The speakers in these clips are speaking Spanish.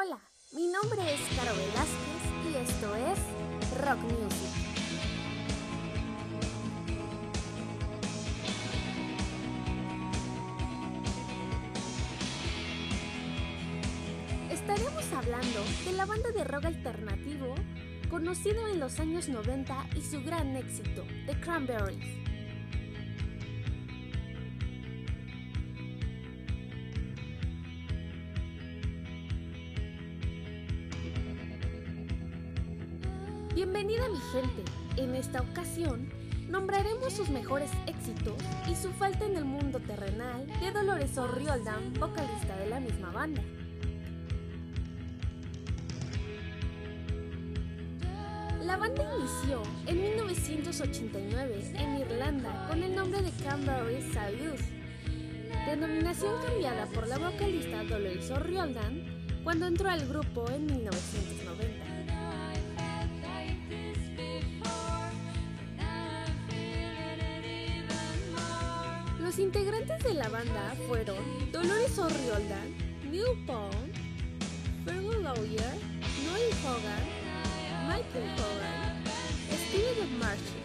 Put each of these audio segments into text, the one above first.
Hola, mi nombre es Caro Velázquez y esto es Rock Music. Estaremos hablando de la banda de rock alternativo conocido en los años 90 y su gran éxito, The Cranberries. Bienvenida mi gente. En esta ocasión nombraremos sus mejores éxitos y su falta en el mundo terrenal de Dolores O'Riordan, vocalista de la misma banda. La banda inició en 1989 en Irlanda con el nombre de Canberra Salute, denominación cambiada por la vocalista Dolores O'Riordan cuando entró al grupo en 1990. Los integrantes de la banda fueron Dolores O'Riordan, Neil Pond, Fergal Lawyer, Noel Hogan, Michael Hogan, Steven Marshall.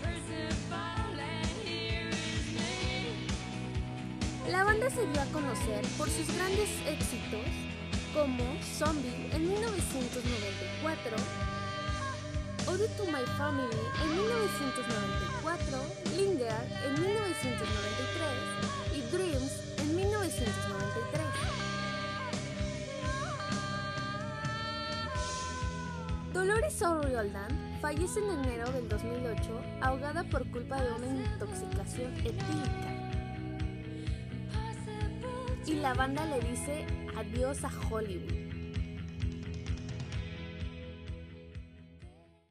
La banda se dio a conocer por sus grandes éxitos como Zombie en 1994, Ode to My Family en 1994, Dolores O'Riordan fallece en enero del 2008 ahogada por culpa de una intoxicación etílica. Y la banda le dice adiós a Hollywood.